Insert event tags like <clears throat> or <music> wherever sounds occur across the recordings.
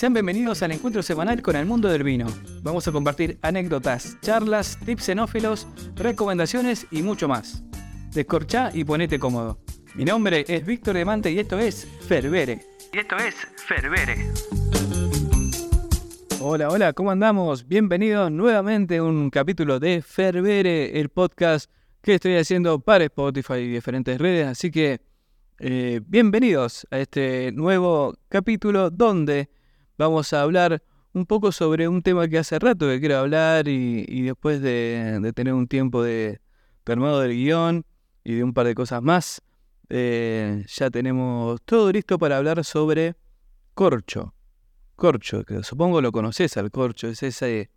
Sean bienvenidos al encuentro semanal con el mundo del vino. Vamos a compartir anécdotas, charlas, tips xenófilos, recomendaciones y mucho más. Descorchá y ponete cómodo. Mi nombre es Víctor Demante y esto es Ferbere. Y esto es Ferbere. Hola, hola, ¿cómo andamos? Bienvenidos nuevamente a un capítulo de Ferbere, el podcast que estoy haciendo para Spotify y diferentes redes. Así que eh, bienvenidos a este nuevo capítulo donde vamos a hablar un poco sobre un tema que hace rato que quiero hablar y, después de, tener un tiempo de, del guion y de un par de cosas más, eh, ya tenemos todo listo para hablar sobre corcho. Corcho, que supongo lo conoces al corcho, es ese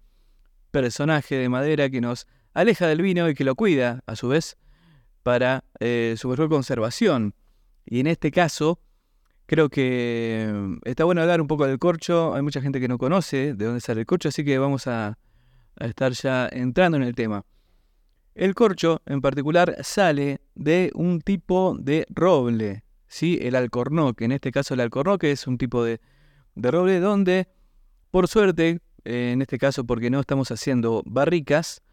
personaje de madera que nos aleja del vino y que lo cuida, a su vez, para eh, su mejor conservación. Y en este caso, creo que está bueno hablar un poco del corcho. Hay mucha gente que no conoce de dónde sale el corcho, así que vamos a, estar ya entrando en el tema. El corcho, en particular, sale de un tipo de roble, ¿sí? el alcornoque. En este caso, el alcornoque es un tipo de, roble donde, por suerte, eh, en este caso porque no estamos haciendo barricas,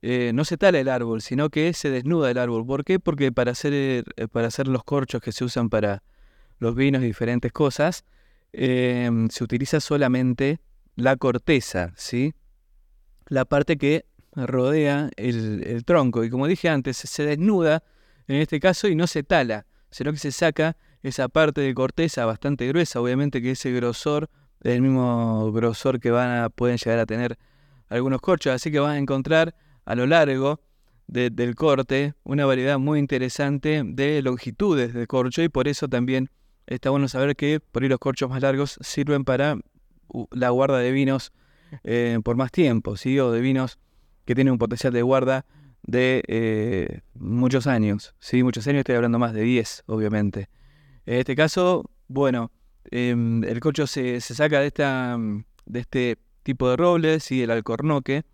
eh, no se tala el árbol, sino que se desnuda el árbol. ¿Por qué? Porque para hacer, eh, para hacer los corchos que se usan para los vinos y diferentes cosas, em, se utiliza solamente la corteza, ¿sí? La parte que rodea el, tronco. Y como dije antes, se desnuda en este caso y no se tala, sino que se saca esa parte de corteza bastante gruesa, obviamente que ese grosor es el mismo grosor que van a, pueden llegar a tener algunos corchos, así que van a encontrar a lo largo del corte una variedad muy interesante de longitudes de corcho y por eso también está bueno saber que por ahí los corchos más largos sirven para la guarda de vinos eh, por más tiempo, ¿sí? o de vinos que tienen un potencial de guarda de eh, muchos años, ¿sí? muchos años, estoy hablando más de 10, obviamente. En este caso, bueno, em, el corcho se, se, saca de, esta, de este tipo de roble, ¿sí? el alcornoque,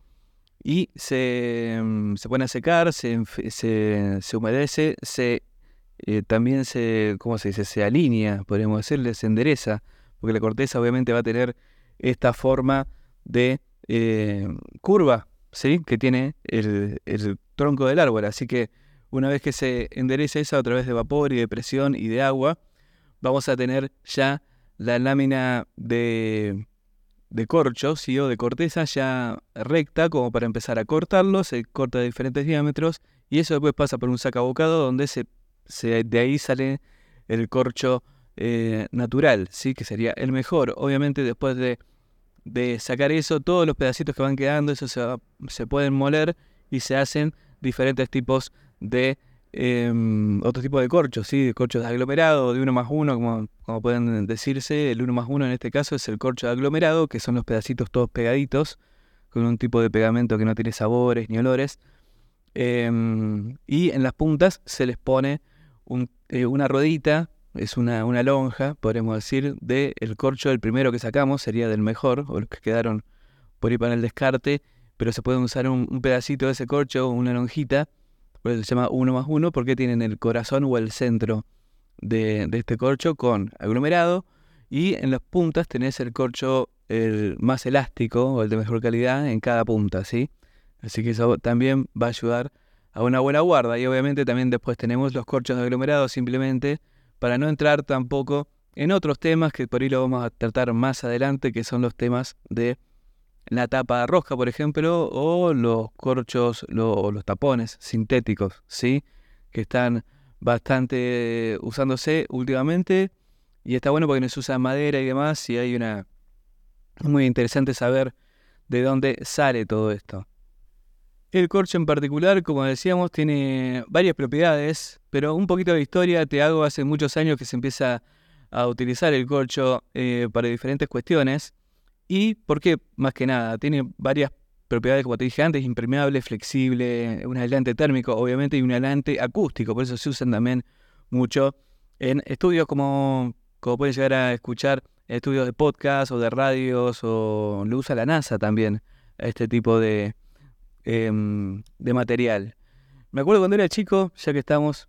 y se, mm, se pone a secar, se, se, humedece, se eh, también se, ¿cómo se dice? Se alinea, podríamos decirle, se endereza, porque la corteza obviamente va a tener esta forma de eh, curva, ¿sí? Que tiene el, el, tronco del árbol. Así que una vez que se endereza esa a través de vapor y de presión y de agua, vamos a tener ya la lámina de, de corcho, ¿sí? o de corteza ya recta, como para empezar a cortarlo, se corta de diferentes diámetros y eso después pasa por un sacabocado donde se, se de ahí sale el corcho eh, natural, ¿sí? que sería el mejor. Obviamente después de, de, sacar eso, todos los pedacitos que van quedando, eso se, se pueden moler y se hacen diferentes tipos de Em, otro tipo de corchos, ¿sí? corchos de aglomerado, de uno más uno, como, como pueden decirse. El uno más uno en este caso es el corcho de aglomerado, que son los pedacitos todos pegaditos, con un tipo de pegamento que no tiene sabores ni olores. Em, y en las puntas se les pone eh, una rodita, es una, una lonja, podemos decir, del el corcho, el primero que sacamos sería del mejor, o los que quedaron por ahí para el descarte, pero se puede usar un, pedacito de ese corcho, una lonjita, por se llama uno más uno, porque tienen el corazón o el centro de, este corcho con aglomerado y en las puntas tenés el corcho el más elástico o el de mejor calidad en cada punta, ¿sí? Así que eso también va a ayudar a una buena guarda y obviamente también después tenemos los corchos de aglomerado simplemente para no entrar tampoco en otros temas que por ahí lo vamos a tratar más adelante, que son los temas de la tapa roja, por ejemplo, o los corchos o los tapones sintéticos, ¿sí? Que están bastante usándose últimamente y está bueno porque no se usa madera y demás y hay una... muy interesante saber de dónde sale todo esto. El corcho en particular, como decíamos, tiene varias propiedades, pero un poquito de historia te hago hace muchos años que se empieza a utilizar el corcho eh, para diferentes cuestiones. ¿Y por qué? Más que nada, tiene varias propiedades, como te dije antes, impermeable, flexible, un aislante térmico, obviamente, y un aislante acústico. Por eso se usan también mucho en estudios como, como pueden llegar a escuchar, estudios de podcast o de radios, o lo usa la NASA también, este tipo de, em, de material. Me acuerdo cuando era chico, ya que estamos,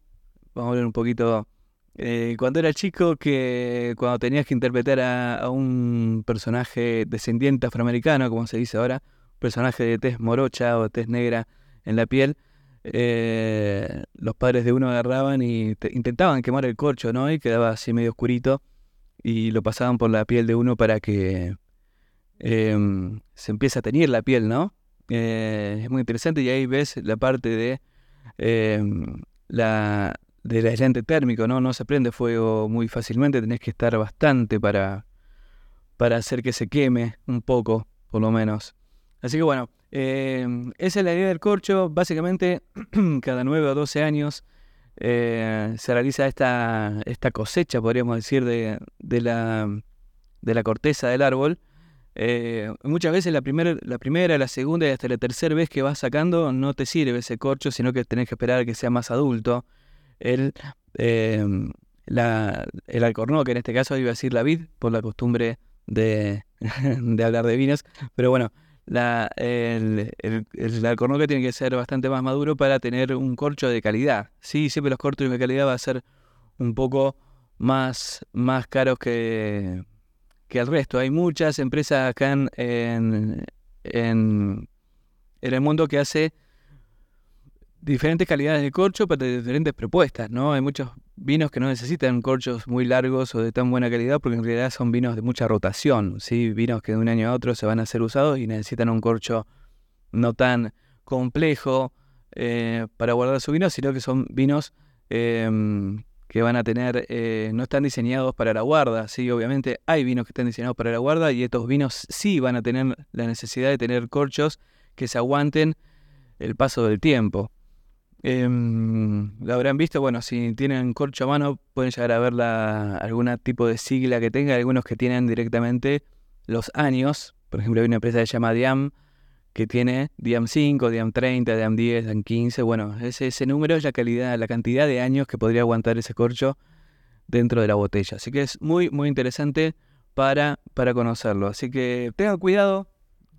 vamos a hablar un poquito eh, cuando era chico, que cuando tenías que interpretar a, un personaje descendiente afroamericano, como se dice ahora, personaje de tez morocha o tez negra en la piel, eh, los padres de uno agarraban y intentaban quemar el corcho, ¿no? Y quedaba así medio oscurito y lo pasaban por la piel de uno para que em, se empiece a teñir la piel, ¿no? Eh, es muy interesante y ahí ves la parte de em, la del aislante térmico, ¿no? No se prende fuego muy fácilmente, tenés que estar bastante para, para hacer que se queme un poco, por lo menos. Así que bueno, eh, esa es la idea del corcho. Básicamente, <clears throat> cada 9 o 12 años eh, se realiza esta, esta cosecha, podríamos decir, de, de, la, de la corteza del árbol. Eh, muchas veces la, primer, la primera, la segunda y hasta la tercera vez que vas sacando no te sirve ese corcho, sino que tenés que esperar a que sea más adulto. El, la, el alcornoque, que en este caso iba a decir la vid, por la costumbre de, <laughs> de hablar de vinos, pero bueno, la, el, el, el tiene que ser bastante más maduro para tener un corcho de calidad. Sí, siempre los corchos de calidad va a ser un poco más, más caros que, que el resto. Hay muchas empresas acá en, en, en el mundo que hace diferentes calidades de corcho para diferentes propuestas, ¿no? Hay muchos vinos que no necesitan corchos muy largos o de tan buena calidad porque en realidad son vinos de mucha rotación, ¿sí? Vinos que de un año a otro se van a ser usados y necesitan un corcho no tan complejo eh, para guardar su vino, sino que son vinos em, que van a tener, eh, no están diseñados para la guarda, ¿sí? Obviamente hay vinos que están diseñados para la guarda y estos vinos sí van a tener la necesidad de tener corchos que se aguanten el paso del tiempo. Eh, lo habrán visto, bueno, si tienen corcho a mano pueden llegar a ver la, algún tipo de sigla que tenga, algunos que tienen directamente los años, por ejemplo hay una empresa que se llama Diam, que tiene Diam 5, Diam 30, Diam 10, Diam 15, bueno, ese, ese número es la calidad, la cantidad de años que podría aguantar ese corcho dentro de la botella, así que es muy, muy interesante para, para conocerlo, así que tengan cuidado,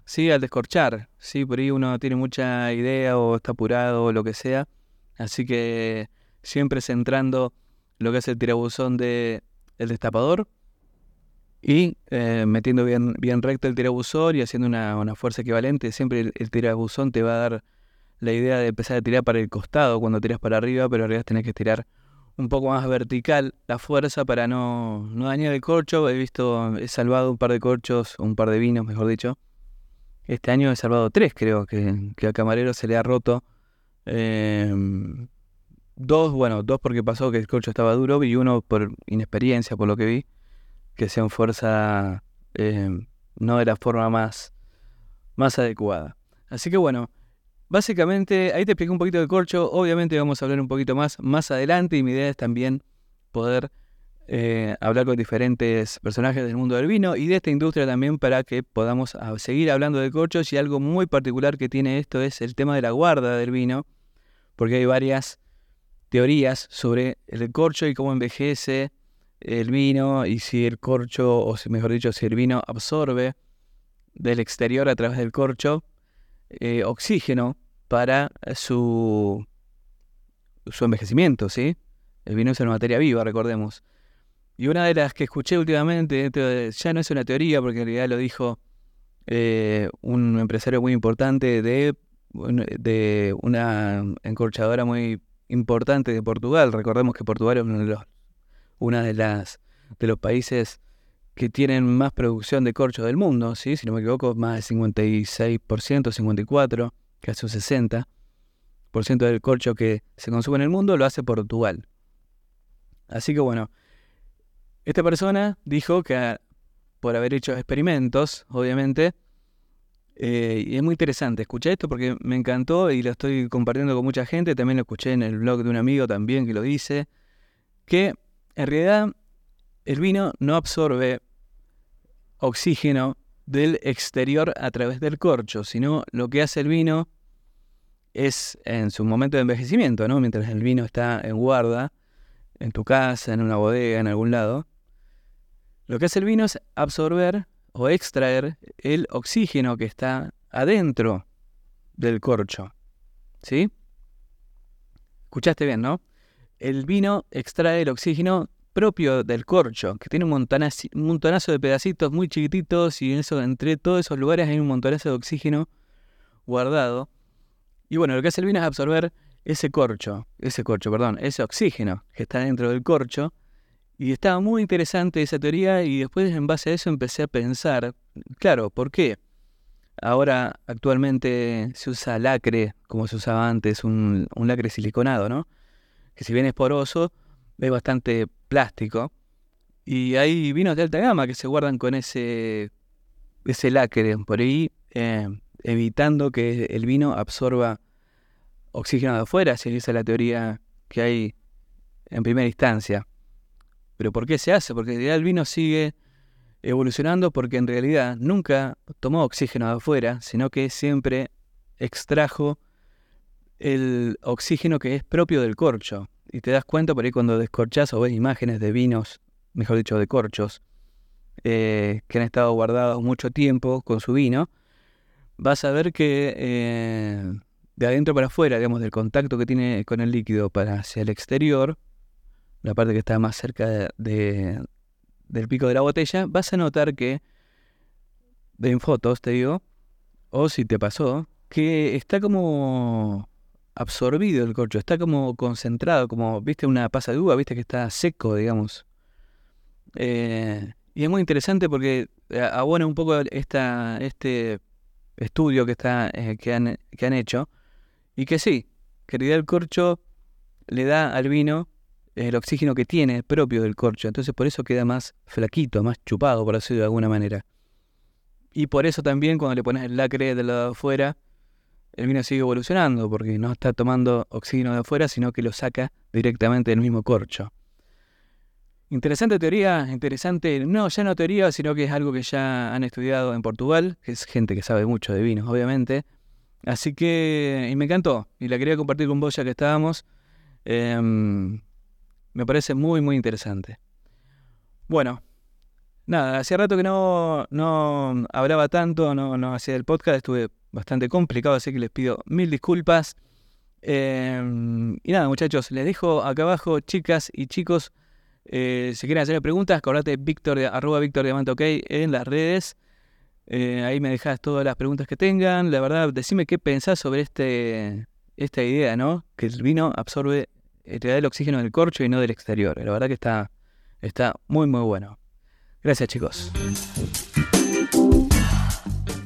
Sí, al descorchar. Sí, por ahí uno tiene mucha idea o está apurado o lo que sea. Así que siempre centrando lo que es el tirabuzón de el destapador y eh, metiendo bien, bien recto el tirabuzón y haciendo una, fuerza equivalente. Siempre el, el, tirabuzón te va a dar la idea de empezar a tirar para el costado cuando tiras para arriba, pero en realidad tenés que tirar un poco más vertical la fuerza para no, no dañar el corcho. He visto, he salvado un par de corchos, un par de vinos, mejor dicho este año he salvado tres, creo, que, que al camarero se le ha roto. Em, dos, bueno, dos porque pasó que el corcho estaba duro y uno por inexperiencia, por lo que vi, que sea en fuerza em, no de la forma más, más adecuada. Así que bueno, básicamente ahí te expliqué un poquito del corcho. Obviamente vamos a hablar un poquito más más adelante y mi idea es también poder eh, hablar con diferentes personajes del mundo del vino y de esta industria también para que podamos ah, seguir hablando de corchos y algo muy particular que tiene esto es el tema de la guarda del vino, porque hay varias teorías sobre el corcho y cómo envejece el vino y si el corcho, o mejor dicho, si el vino absorbe del exterior a través del corcho eh, oxígeno para su, su envejecimiento, ¿sí? El vino es una materia viva, recordemos. Y una de las que escuché últimamente, ya no es una teoría, porque en realidad lo dijo eh, un empresario muy importante de, de una encorchadora muy importante de Portugal. Recordemos que Portugal es uno de los, una de las de los países que tienen más producción de corcho del mundo, ¿sí? si no me equivoco, más del 56%, 54%, casi un 60% del corcho que se consume en el mundo lo hace Portugal. Así que bueno, esta persona dijo que por haber hecho experimentos, obviamente, eh, y es muy interesante, escuché esto porque me encantó y lo estoy compartiendo con mucha gente, también lo escuché en el blog de un amigo también que lo dice, que en realidad el vino no absorbe oxígeno del exterior a través del corcho, sino lo que hace el vino es en su momento de envejecimiento, ¿no? mientras el vino está en guarda, en tu casa, en una bodega, en algún lado, lo que hace el vino es absorber o extraer el oxígeno que está adentro del corcho. ¿Sí? Escuchaste bien, ¿no? El vino extrae el oxígeno propio del corcho, que tiene un montonazo, de pedacitos muy chiquititos y eso, entre todos esos lugares hay un montonazo de oxígeno guardado. Y bueno, lo que hace el vino es absorber ese corcho, ese corcho, perdón, ese oxígeno que está dentro del corcho. Y estaba muy interesante esa teoría y después en base a eso empecé a pensar, claro, ¿por qué? Ahora actualmente se usa lacre, como se usaba antes, un lacre siliconado, ¿no? Que si bien es poroso, es bastante plástico. Y hay vinos de alta gama que se guardan con ese, ese lacre por ahí, eh, evitando que el vino absorba oxígeno de afuera, si esa es la teoría que hay en primera instancia. Pero ¿por qué se hace? Porque el vino sigue evolucionando porque en realidad nunca tomó oxígeno de afuera, sino que siempre extrajo el oxígeno que es propio del corcho. Y te das cuenta por ahí cuando descorchas o ves imágenes de vinos, mejor dicho, de corchos, eh, que han estado guardados mucho tiempo con su vino, vas a ver que eh, de adentro para afuera, digamos, del contacto que tiene con el líquido para hacia el exterior, la parte que está más cerca de, del pico de la botella, vas a notar que, en fotos te digo, o si te pasó, que está como absorbido el corcho, está como concentrado, como, viste, una pasa de uva, viste que está seco, digamos. Eh, y es muy interesante porque eh, abona un poco esta, este estudio que, está, eh, que, han, que han hecho, y que sí, que en el corcho le da al vino el oxígeno que tiene propio del corcho, entonces por eso queda más flaquito, más chupado, por decirlo de alguna manera. Y por eso también cuando le pones el lacre del lado de afuera, el vino sigue evolucionando, porque no está tomando oxígeno de afuera, sino que lo saca directamente del mismo corcho. Interesante teoría, interesante, no, ya no teoría, sino que es algo que ya han estudiado en Portugal, que es gente que sabe mucho de vinos, obviamente. Así que, y me encantó, y la quería compartir con vos ya que estábamos. Em, me parece muy, muy interesante. Bueno, nada, hacía rato que no, no hablaba tanto, no, no hacía el podcast, estuve bastante complicado, así que les pido mil disculpas. Em, y nada, muchachos, les dejo acá abajo, chicas y chicos, eh, si quieren hacer preguntas, acordate Víctor, arroba Víctor Diamante en las redes. Eh, ahí me dejas todas las preguntas que tengan. La verdad, decime qué pensás sobre este, esta idea, ¿no? Que el vino absorbe, eh, te da el oxígeno del corcho y no del exterior. La verdad que está, está muy, muy bueno. Gracias, chicos.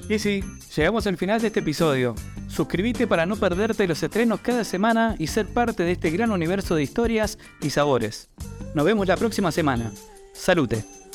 Y sí, llegamos al final de este episodio. Suscríbete para no perderte los estrenos cada semana y ser parte de este gran universo de historias y sabores. Nos vemos la próxima semana. Salute.